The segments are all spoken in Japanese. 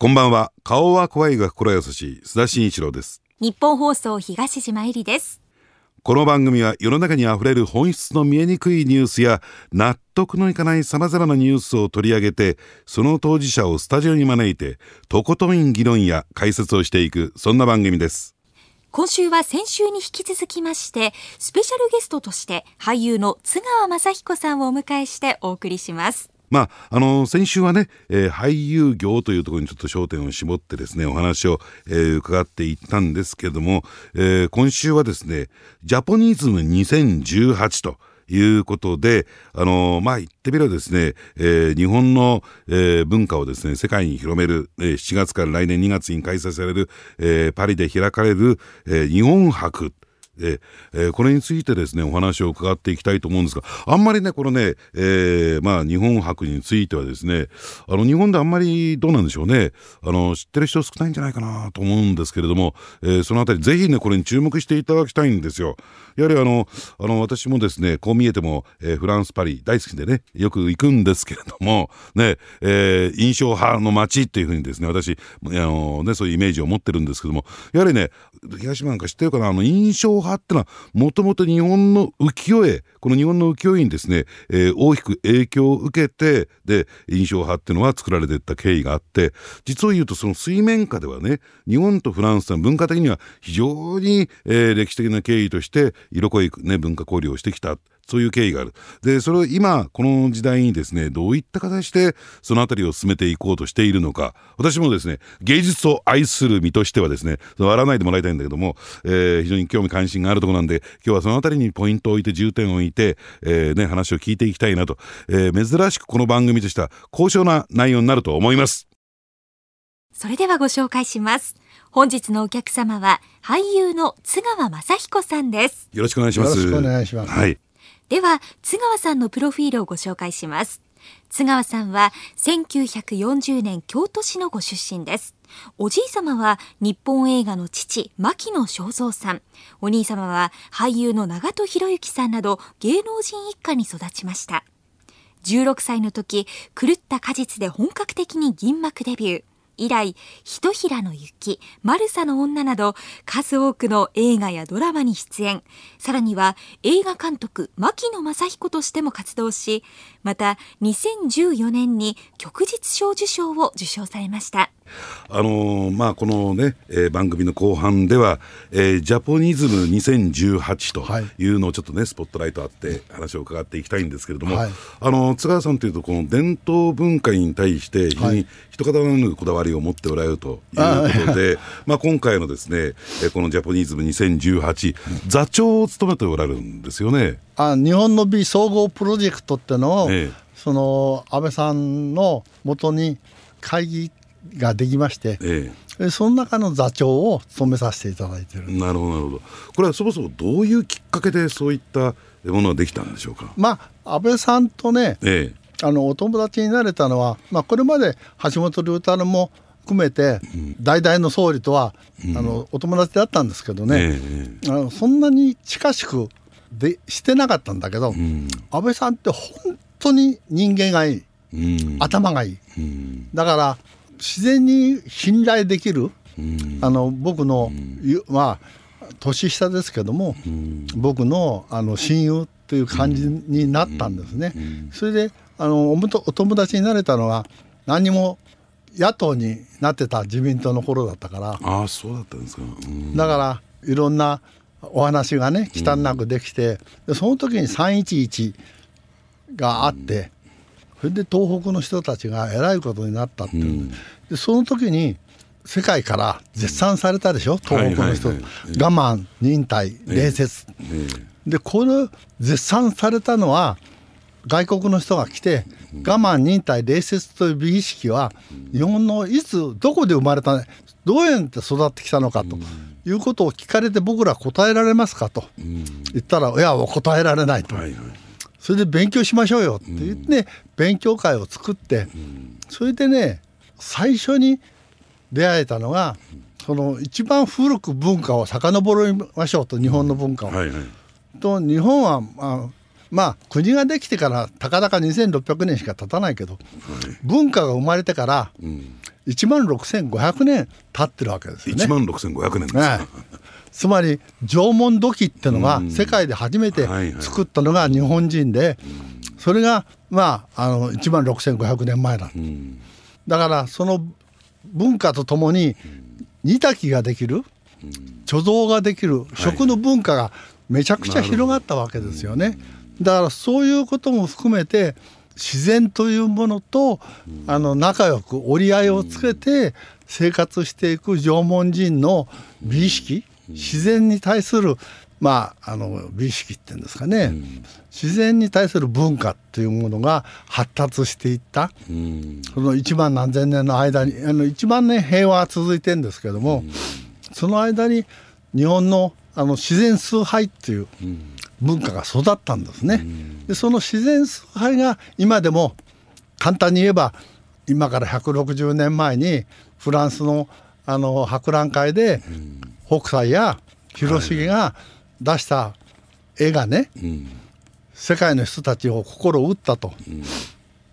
こんばんは。顔は怖いが心優しい。須田慎一郎です。日本放送東島えりです。この番組は世の中にあふれる本質の見えにくいニュースや納得のいかないさまざまなニュースを取り上げてその当事者をスタジオに招いてとことん議論や解説をしていくそんな番組です。今週は先週に引き続きましてスペシャルゲストとして俳優の津川雅彦さんをお迎えしてお送りしますまあ、あの先週はね、えー、俳優業というところにちょっと焦点を絞ってですねお話を、えー、伺っていったんですけども、えー、今週はですねジャポニズム2018ということで、あのまあ、言ってみればですね、えー、日本の、えー、文化をですね、世界に広める、えー、7月から来年2月に開催される、えー、パリで開かれる、えー、日本博えー、これについてですねお話を伺っていきたいと思うんですがあんまりねこのね、えー、まあ日本博についてはですねあの日本であんまりどうなんでしょうねあの知ってる人少ないんじゃないかなと思うんですけれども、えー、そのあたりぜひねこれに注目していただきたいんですよ。やはりあのあの私もですねこう見えても、えー、フランスパリ大好きでねよく行くんですけれどもね、えー、印象派の街っていうふうにですね私あのねそういうイメージを持ってるんですけどもやはりね東島なんか知ってるかな？あの印象派ってのはもともと日本の浮世絵この日本の浮世絵にですね、えー、大きく影響を受けてで印象派っていうのは作られていった経緯があって実を言うとその水面下ではね日本とフランスは文化的には非常に、えー、歴史的な経緯として色濃い、ね、文化交流をしてきた。そういう経緯がある。で、それを今、この時代にですね、どういった形でそのあたりを進めていこうとしているのか、私もですね、芸術を愛する身としてはですね、笑わないでもらいたいんだけども、えー、非常に興味関心があるところなんで、今日はそのあたりにポイントを置いて、重点を置いて、えー、ね、話を聞いていきたいなと、えー、珍しくこの番組としては高尚な内容になると思います。それではご紹介します。本日のお客様は俳優の津川雅彦さんです。よろしくお願いします。よろしくお願いします。はい。では、津川さんのプロフィールをご紹介します。津川さんは1940年京都市のご出身です。おじい様は日本映画の父、牧野正蔵さん。お兄様は俳優の長門博之さんなど芸能人一家に育ちました。16歳の時、狂った果実で本格的に銀幕デビュー。以来、ひとひらの雪、マルサの女など、数多くの映画やドラマに出演。さらには、映画監督、牧野正彦としても活動し、また、2014年に旭日賞受賞を受賞されました。あのー、まあ、このね、えー、番組の後半では、えー、ジャポニズム2018とい。うのをちょっとね、スポットライトあって話を伺っていきたいんですけれども、はい、あの津川さんというとこの伝統文化に対して非常に一方のこだわりを持っておられるということで、あ まあ、今回のですね、このジャポニズム2018、座長を務めておられるんですよね。あ日本の美総合プロジェクトってのを、ええ、その安倍さんのもとに会議ができまして、ええ、その中の座長を務めさせていただいてる。なるほどなるほど。これはそもそもどういうきっかけでそういったものができたんでしょうか？まあ安倍さんとね、ええ、あのお友達になれたのは、まあ、これまで橋本龍太郎も含めて、うん、代々の総理とは、うん、あのお友達だったんですけどね、あのそんなに近しくでしてなかったんだけど、うん、安倍さんって本当に人間がいい、頭がいい、だから自然に信頼できる、あの僕の、まあ年下ですけども、僕のあの親友という感じになったんですね。それであのお友達になれたのは何も野党になってた自民党の頃だったから。ああそうだったんですか、だからいろんなお話がね忌憚なくできて、でその時に311があって、それで東北の人たちがえらいことになったっていう、うん、でその時に世界から絶賛されたでしょ、うん、東北の人、我慢忍耐礼節、えーえー、でこれ絶賛されたのは外国の人が来て、我慢忍耐礼節という美意識は日本のいつどこで生まれたどうやって育ってきたのかということを聞かれて僕ら答えられますかと。言ったらいや答えられないと。はいはい。それで勉強しましょうよって言って、勉強会を作って、それでね最初に出会えたのがその一番古く文化を遡りましょうと日本の文化を。はいはい、と日本は、まあ、まあ国ができてからたかだか2600年しか経たないけど、文化が生まれてから、1万6500年経ってるわけですよね。1万6500年です。か、はいつまり縄文土器っていうのが世界で初めて作ったのが日本人でそれがまああの1万6500年前だ。うん。だからその文化とともに煮炊きができる貯蔵ができる食の文化がめちゃくちゃ広がったわけですよね。だからそういうことも含めて自然というものとあの仲良く折り合いをつけて生活していく縄文人の美意識自然に対するまああの美意識っていうんですかね。自然に対する文化っていうものが発達していった。うん。その1万何千年の間にあの1万年平和は続いてるんですけども、その間に日本のあの自然崇拝っていう文化が育ったんですね。でその自然崇拝が今でも簡単に言えば今から160年前にフランスのあの博覧会で北斎や広重が出した絵がね、うん。世界の人たちを心を打ったと、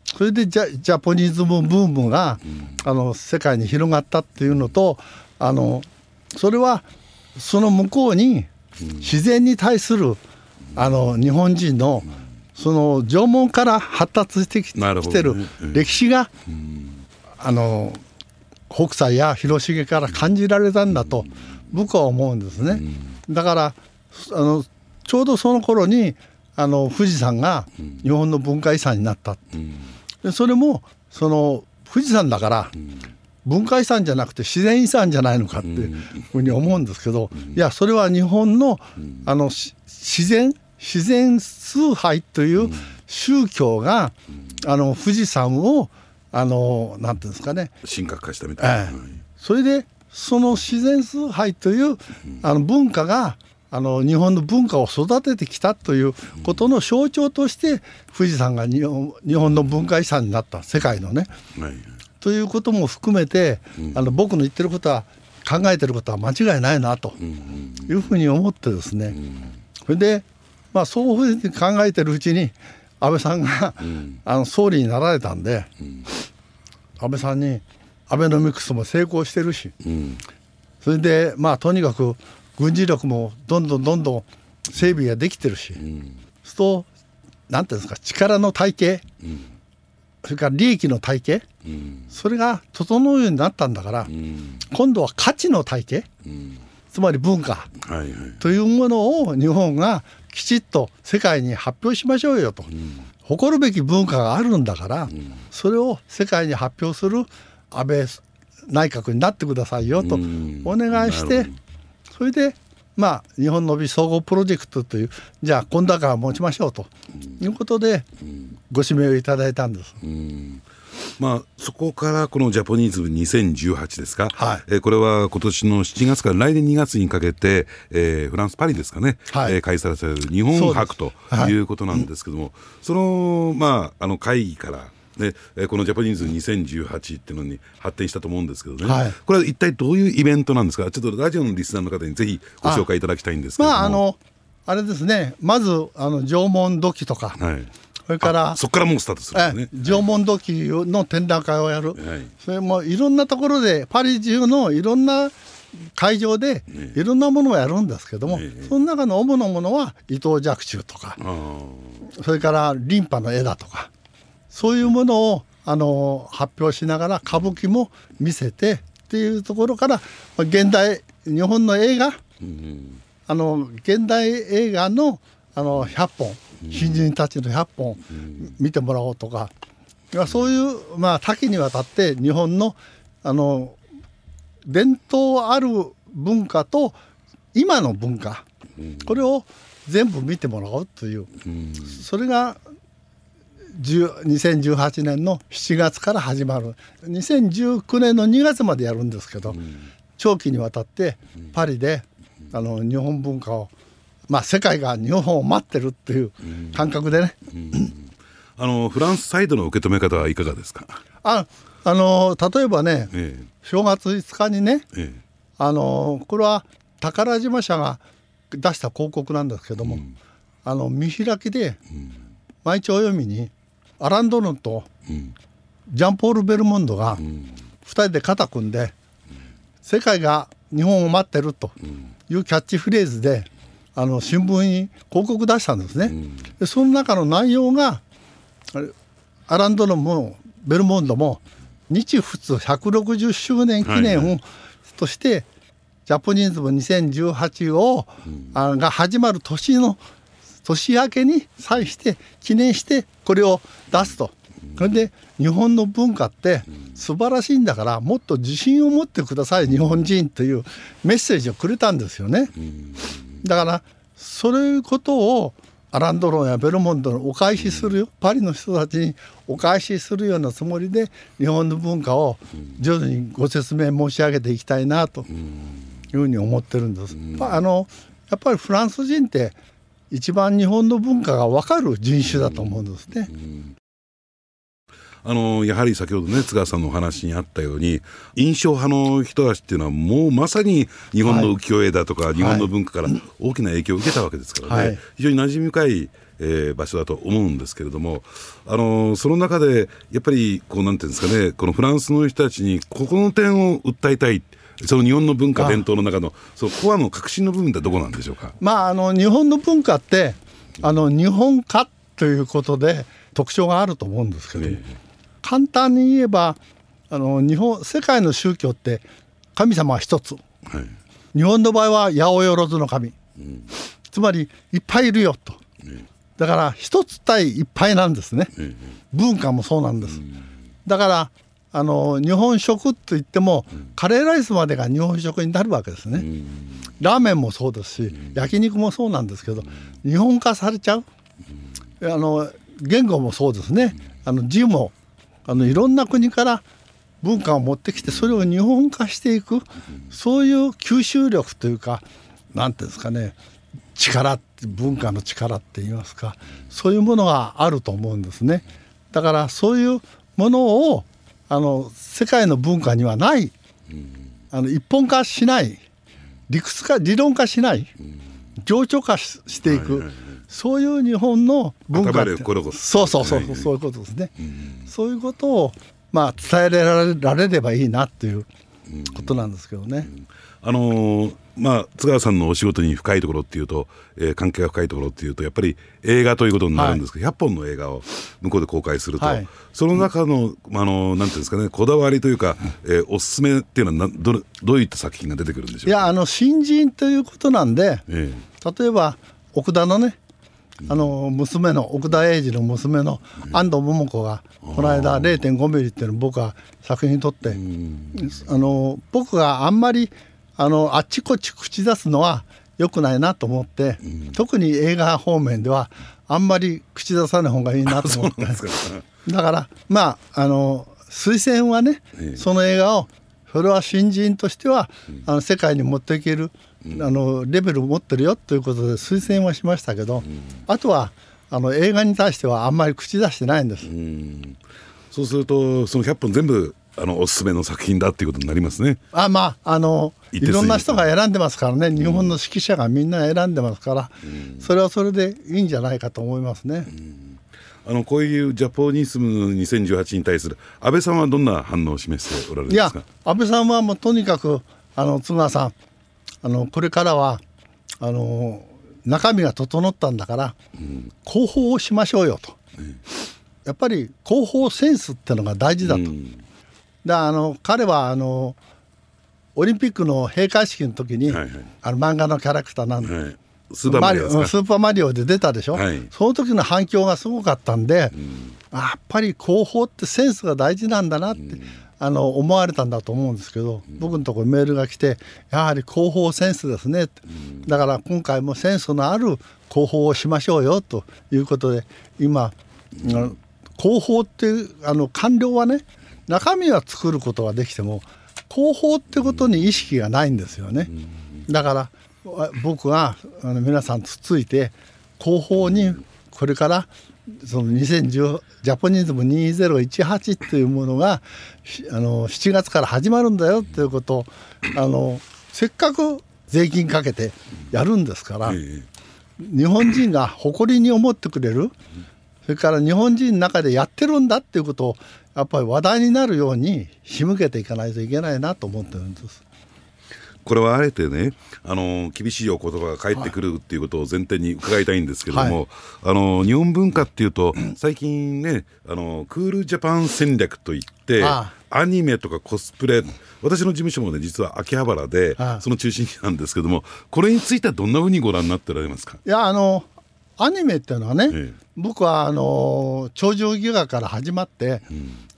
それでジャジャポニズムブームが、あの世界に広がったっていうのとあのそれはその向こうに自然に対するあの日本人のその縄文から発達してきてるうん。歴史が、あの北斎や広重から感じられたんだと僕は思うんですね。だからあのちょうどその頃にあの富士山が日本の文化遺産になった。でそれもその富士山だから文化遺産じゃなくて自然遺産じゃないのかっていうふうに思うんですけど、いやそれは日本のあのし自然自然崇拝という宗教があの富士山をあのなんていうんですかね。神格化したみたいな、ええ。それでその自然崇拝というあの文化があの日本の文化を育ててきたということの象徴として富士山が日本日本の文化遺産になった。世界のね。はいということも含めて、あの僕の言ってることは考えてることは間違いないなというふうに思ってですね、それで、まあ、そういうふうに考えてるうちに安倍さんが、あの総理になられたんで、安倍さんにアベノミクスも成功してるし、うん。それでまあとにかく軍事力もどんどんどんどん整備ができてるし、そうするとなんていうんですか力の体系、それから利益の体系、うん。それが整うようになったんだから、うん。今度は価値の体系。うん。つまり文化。というものを日本がきちっと世界に発表しましょうよと、誇るべき文化があるんだから、それを世界に発表する安倍内閣になってくださいよとうん。お願いして、それでまあ日本の美総合プロジェクトというじゃあ今度から持ちましょうということでご指名をいただいたんです。うんまあ、そこからこのジャポニーズム2018ですか、はい。えーこれは今年の7月から来年2月にかけて、えーフランス・パリですかね、はい。えー開催される日本博とはい。いうことなんですけども、その,、まあ、あの会議から、ねえーこのジャポニーズム2018っていうのに発展したと思うんですけどね、はい。これは一体どういうイベントなんですか、ちょっとラジオのリスナーの方にぜひご紹介いただきたいんですけれども。まああのあれですね。まずあの縄文土器とか、はい、それからそこからもうスタートするんですね。ええ縄文土器の展覧会をやる、はい。それもいろんなところでパリ中のいろんな会場でいろんなものをやるんですけども、その中の主なものは伊藤若冲とかそれからリンパの絵だとかそういうものをあの発表しながら歌舞伎も見せてっていうところからまあ現代日本の映画うんあの現代映画のあの100本新人たちの100本見てもらおうとか、そういう、まあ、多岐にわたって日本のあの伝統ある文化と今の文化、これを全部見てもらおうという、それが10 2018年の7月から始まる。2019年の2月までやるんですけど、長期にわたってパリであの日本文化をまあ世界が日本を待ってるっていう感覚でね、あのフランスサイドの受け止め方はいかがですか？ああの例えばねえ正月5日にねええ。あのこれは宝島社が出した広告なんですけども、あの見開きで毎朝読みにアラン・ドロンとえうん。ジャンポール・ベルモンドが2人で肩組んで世界が日本を待ってるというキャッチフレーズであの新聞に広告出したんですね。でその中の内容がアランドロもベルモンドも日仏160周年記念をとして、ジャポニーズム2018を、あが始まる年の年明けに際して記念してこれを出すと。それで日本の文化って素晴らしいんだからもっと自信を持ってください日本人というメッセージをくれたんですよね。だからそういうことをアランドロンやベルモンドのお返しするよ、パリの人たちにお返しするようなつもりで日本の文化を徐々にご説明申し上げていきたいなというふうに思ってるんです。まああのやっぱりフランス人って一番日本の文化が分かる人種だと思うんですね。あのやはり先ほどね津川さんのお話にあったように印象派の人たちっていうのはもうまさに日本の浮世絵だとか、日本の文化から大きな影響を受けたわけですからね、はい。非常に馴染み深い、えー場所だと思うんですけれども、あのその中でやっぱりこうなんていうんですかねこのフランスの人たちにここの点を訴えたいその日本の文化あ伝統の中のそのコアの核心の部分ってどこなんでしょうか？まああの日本の文化ってあの日本化ということで特徴があると思うんですけど、え簡単に言えばあの日本世界の宗教って神様は一つ。えはい。日本の場合は八百万の神、つまりいっぱいいるよと、だから一つ対いっぱいなんですね、文化もそうなんです、だからあの日本食といっても、カレーライスまでが日本食になるわけですね、ラーメンもそうですし、焼肉もそうなんですけど、日本化されちゃう、あの言語もそうですね。あの字もあのいろんな国から文化を持ってきてそれを日本化していく、そういう吸収力というかなんていうんですかね力文化の力って言いますかそういうものがあると思うんですね。だからそういうものをあの世界の文化にはないあの一本化しない理屈化理論化しない情緒化ししていく、そういう日本の文化そ。そうそうそう、はいそういうことですね、そういうことをまあ伝えられられればいいなっていうことなんですけどね、あのーまあ、津川さんのお仕事に深いところっていうと、えー関係が深いところっていうとやっぱり映画ということになるんですけど、100本の映画を向こうで公開すると、はい。その中の、あのーなんていうんですかねこだわりというか、えーおすすめっていうのはなどれどういった作品が出てくるんでしょか？いうやあの新人ということなんでえ。例えば奥田のねあの娘の奥田英二の娘の安藤桃子がこの間0.5ミリっていうのを僕は作品に撮ってあの僕があんまりあのあっちこっち口出すのは良くないなと思って特に映画方面ではあんまり口出さない方がいいなと思って。ですか。だからまああの推薦はね、ええ。その映画をそれは新人としては、あの世界に持っていける、あのレベルを持ってるよということで推薦はしましたけど、あとはあの映画に対してはあんまり口出してないんです。うん。そうするとその100本全部あのおすすめの作品だっていうことになりますね。あまああのいろんな人が選んでますからね、日本の指揮者がみんな選んでますから、それはそれでいいんじゃないかと思いますね。あのこういうジャポニスム2018に対する安倍さんはどんな反応を示しておられるんいやですか？安倍さんはもうとにかくあの津川さんあのこれからはあの中身が整ったんだから、広報をしましょうよと、やっぱり広報センスってのが大事だと、うん。であの彼はあのオリンピックの閉会式の時に、はいはい。あの漫画のキャラクターなんで、はい、スーパーマリオスーパーマリオで出たでしょ、はい。その時の反響がすごかったんで、あやっぱり広報ってセンスが大事なんだなって、あの思われたんだと思うんですけど、僕のところにメールが来てやはり広報センスですねだから今回もセンスのある広報をしましょうよということで今、広報っていうあの官僚はね中身は作ることはできても広報ってことに意識がないんですよね。だからわ僕はあの皆さんつついて広報にこれからその2010ジャポニズム2018っていうものがしあの7月から始まるんだよっていうことをあのせっかく税金かけてやるんですから、え日本人が誇りに思ってくれるそれから日本人の中でやってるんだっていうことをやっぱり話題になるように仕向けていかないといけないなと思ってるんです。これはあえてね、あの厳しいお言葉が返ってくるっていうことを前提に伺いたいんですけれども、はい。あの日本文化っていうと、最近ね、あのクールジャパン戦略といって、あアニメとかコスプレ、私の事務所もね、実は秋葉原であ、その中心なんですけども、これについてはどんなふうにご覧になっておられますか？いやあのアニメっていうのはね、ええ。僕はあの鳥獣戯画から始まって、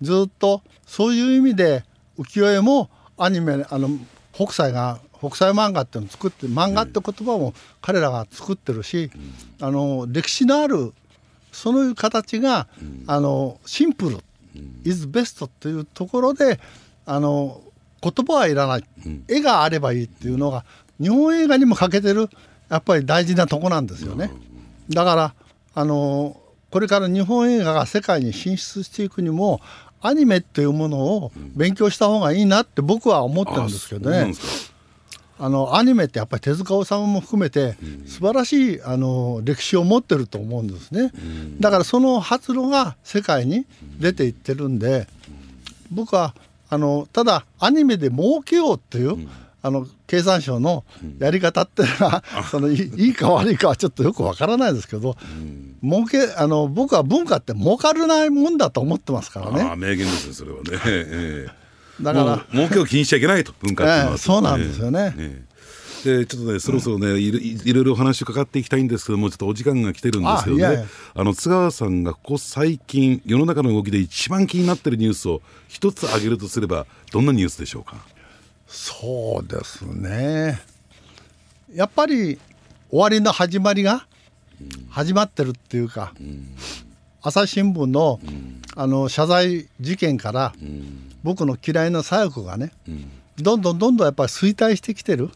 ずっとそういう意味で浮世絵もアニメあの北斎が北斎漫画っていうのを作って漫画って言葉も彼らが作ってるし、あの歴史のあるそういう形が、あのシンプル、イズベストっていうところであの言葉はいらない、絵があればいいっていうのが日本映画にも欠けてるやっぱり大事なとこなんですよね。だからあのこれから日本映画が世界に進出していくにもアニメっていうものを勉強した方がいいなって僕は思ってるんですけどね。あのアニメってやっぱり手塚治虫も含めて素晴らしいあの歴史を持ってると思うんですね。だからその発露が世界に出ていってるんで僕はあのただアニメで儲けようっていう、あの経産省のやり方っていうのは、そのいいか悪いかはちょっとよくわからないですけど、儲けあの僕は文化って儲かるないもんだと思ってますからあね。あ名言ですね、それはね。ええ。だから儲けを気にしちゃいけないと、文化っていうのは、ええそうなんですよね。えちょっとね、そろそろね、いろいろいろお話伺っていきたいんですけども、ちょっとお時間が来てるんですけどね、ああいやいや。の津川さんがここ最近、世の中の動きで一番気になってるニュースを一つ挙げるとすれば、どんなニュースでしょうか？そうですね。やっぱり終わりの始まりが始まってるっていうか、朝日新聞の,、あの謝罪事件から、僕の嫌いな左翼がね、どんどんどんどんやっぱり衰退してきてる、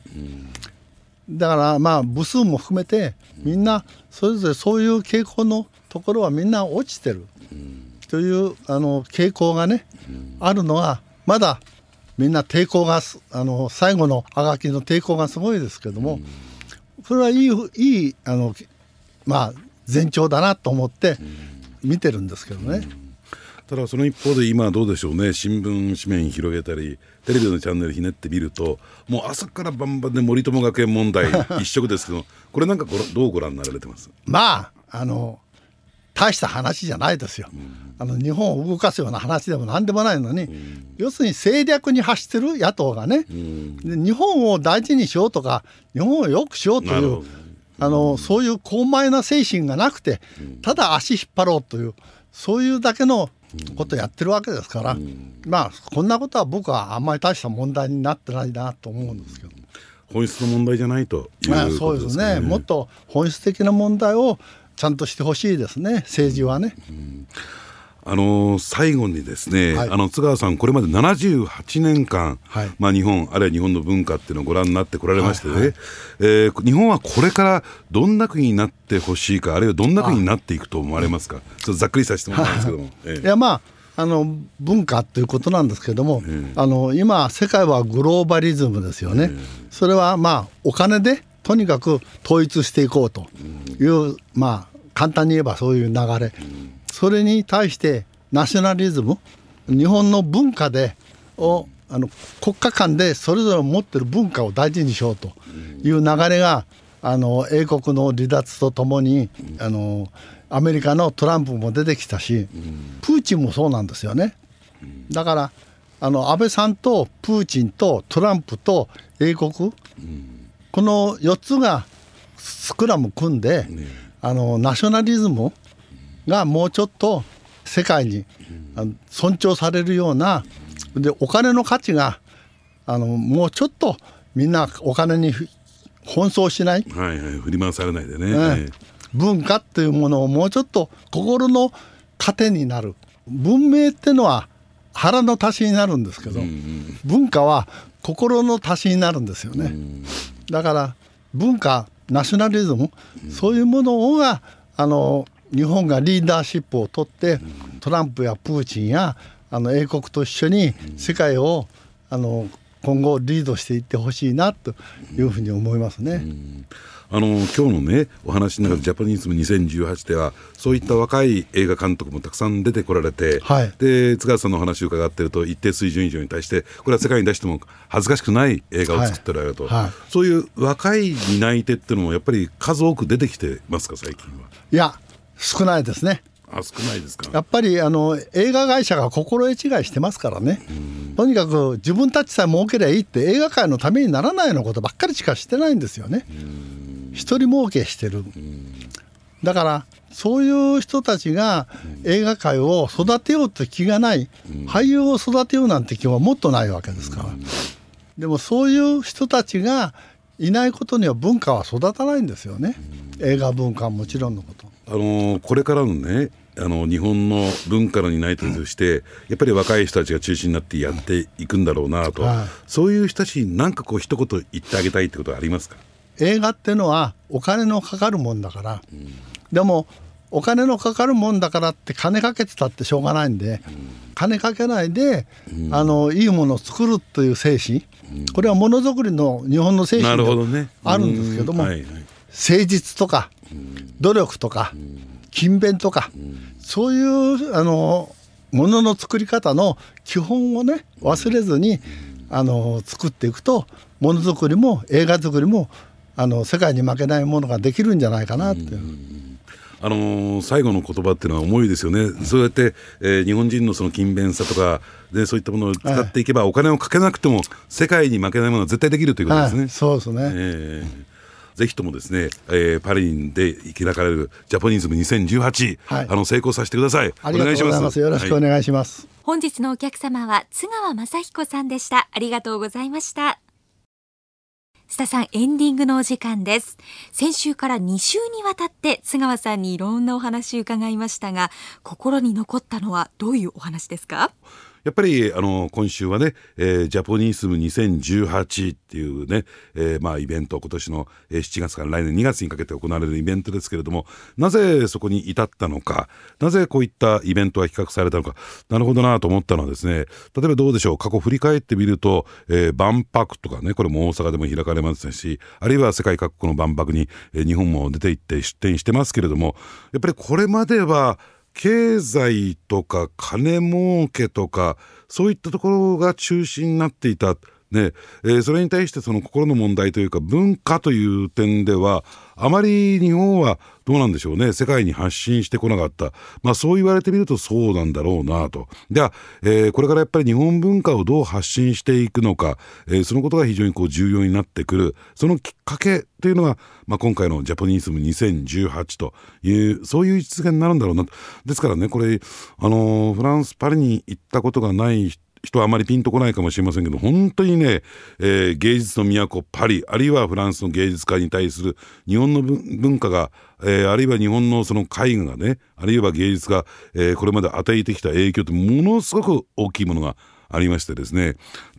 だからまあ部数も含めてみんなそれぞれそういう傾向のところはみんな落ちてる、というあの傾向がね、あるのはまだみんな抵抗がすあの最後のあがきの抵抗がすごいですけども、それはいいいいあのまあ前兆だなと思って見てるんですけどね。ただその一方で今どうでしょうね新聞紙面広げたりテレビのチャンネルひねってみるともう朝から晩々で森友学園問題一色ですけどこれなんかどうご覧になられてます？まああの大した話じゃないですよ。あの日本を動かすような話でも何でもないのに、要するに政略に走ってる野党がね、で日本を大事にしようとか日本を良くしようというあのそういう高邁な精神がなくてただ足引っ張ろうというそういうだけのことをやってるわけですから、まあこんなことは僕はあんまり大した問題になってないなと思うんですけど。本質の問題じゃないというまあ、こそうです。ねもっと本質的な問題をちゃんとしてほしいですね政治はね。あのー最後にですね、はい。あの津川さん、これまで78年間、はい。まあ、日本、あるいは日本の文化っていうのをご覧になってこられましてね、はいはい。えー日本はこれからどんな国になってほしいか、あるいはどんな国になっていくと思われますか、ちょっとざっくりさせてもらうんですけども。え えいやまああの文化ということなんですけども、あの今世界はグローバリズムですよね、それはまあお金でとにかく統一していこうという、まあ簡単に言えばそういう流れ、それに対してナショナリズム日本の文化でをあの国家間でそれぞれ持ってる文化を大事にしようという流れがあの英国の離脱とともにあのアメリカのトランプも出てきたし、プーチンもそうなんですよね。だからあの安倍さんとプーチンとトランプと英国、この4つがスクラム組んで、あのナショナリズムがもうちょっと世界に尊重されるようなでお金の価値があのもうちょっとみんなお金にふ奔走しない、はいはい、振り回されないでね。ねえ。え文化っていうものをもうちょっと心の糧になる。文明ってのは腹の足しになるんですけど、文化は心の足しになるんですよね、だから文化ナショナリズム、そういうものがあの日本がリーダーシップを取って、トランプやプーチンやあの英国と一緒に世界をあの今後リードしていってほしいなというふうに思いますね。あの今日のねお話の中で、ジャパニーズム2018ではそういった若い映画監督もたくさん出てこられて、はい、で津川さんの話を伺っていると一定水準以上に対してこれは世界に出しても恥ずかしくない映画を作ってられると、はいはい、そういう若い担い手っていうのもやっぱり数多く出てきてますか最近は？いや少ないですね。あ少ないですか？やっぱりあの映画会社が心得違いしてますからね、とにかく自分たちさえ儲けりゃいいって映画界のためにならないようなことばっかりしかしてないんですよね。一人儲けしてる。だからそういう人たちが映画界を育てようって気がない、俳優を育てようなんて気はもっとないわけですから。でもそういう人たちがいないことには文化は育たないんですよね。映画文化はもちろんのこと。あのこれからのねあの日本の文化の担い手として、やっぱり若い人たちが中心になってやっていくんだろうなと、はい、そういう人たちに何かこう一言言ってあげたいってことはありますか？映画っていうのはお金のかかるもんだから、うん、でもお金のかかるもんだからって金かけてたってしょうがないんで、うん、金かけないで、うん、あのいいものを作るという精神、これはものづくりの日本の精神であるんですけども、はいはい、誠実とか、努力とか、勤勉とか、そういうあのものの作り方の基本をね忘れずに、あの作っていくとものづくりも映画作りもあの世界に負けないものができるんじゃないかなって。あのー、最後の言葉っていうのは重いですよね、そうやって、えー、日本人のその勤勉さとかで、そういったものを使っていけば、はい、お金をかけなくても、世界に負けないものは絶対できるということですね。はい、そうですね、えーぜひともですね、えー、パリで開かれるジャポニーズム2018、はい、あの成功させてください。お願いします。よろしくお願いします。はい、本日のお客様は津川雅彦さんでした。ありがとうございました。須田さん、エンディングのお時間です。先週から2週にわたって津川さんにいろんなお話伺いましたが、心に残ったのはどういうお話ですか？やっぱりあの今週はね、えー、ジャポニースム2018っていうね、えー、まあイベント今年の7月から来年2月にかけて行われるイベントですけれどもなぜそこに至ったのかなぜこういったイベントが企画されたのかなるほどなと思ったのはですね例えばどうでしょう過去振り返ってみると、えー、万博とかねこれも大阪でも開かれましたしあるいは世界各国の万博に、えー、日本も出て行って出展してますけれどもやっぱりこれまでは経済とか金儲けとかそういったところが中心になっていた。ね。えー、それに対してその心の問題というか文化という点ではあまり日本はどうなんでしょうね。世界に発信してこなかった、まあ、そう言われてみるとそうなんだろうなと。では、えー、これからやっぱり日本文化をどう発信していくのか、えー、そのことが非常にこう重要になってくる。そのきっかけというのが、まあ、今回のジャポニーズム2018というそういう実現になるんだろうな。ですからねこれあのフランスパリに行ったことがない人人はあまりピンとこないかもしれませんけど本当にね、えー、芸術の都パリあるいはフランスの芸術家に対する日本の文化が、えー、あるいは日本のその絵画がねあるいは芸術が、えー、これまで与えてきた影響ってものすごく大きいものがありましてですね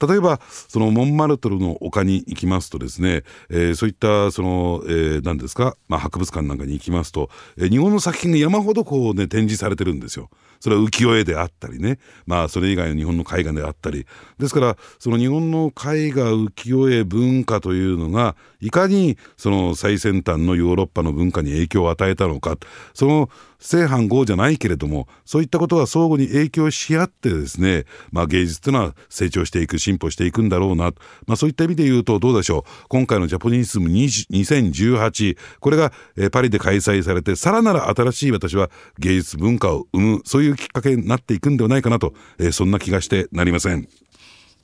例えばそのモンマルトルの丘に行きますとですね、えー、そういったその、えー、何ですか、まあ、博物館なんかに行きますと、えー、日本の作品が山ほどこうね展示されてるんですよ。それは浮世絵であったりね。まあそれ以外の日本の絵画であったり。ですからその日本の絵画浮世絵文化というのがいかにその最先端のヨーロッパの文化に影響を与えたのか。その正反合じゃないけれどもそういったことが相互に影響し合ってですね、まあ、芸術というのは成長していく進歩していくんだろうな、まあ、そういった意味で言うとどうでしょう。今回のジャポニーズム2018これが、えパリで開催されてさらなる新しい私は芸術文化を生むそういうきっかけになっていくんではないかなと、えー、そんな気がしてなりません。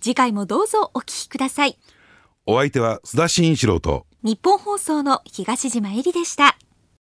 次回もどうぞお聞きください。お相手は須田慎一郎と日本放送の東島えりでした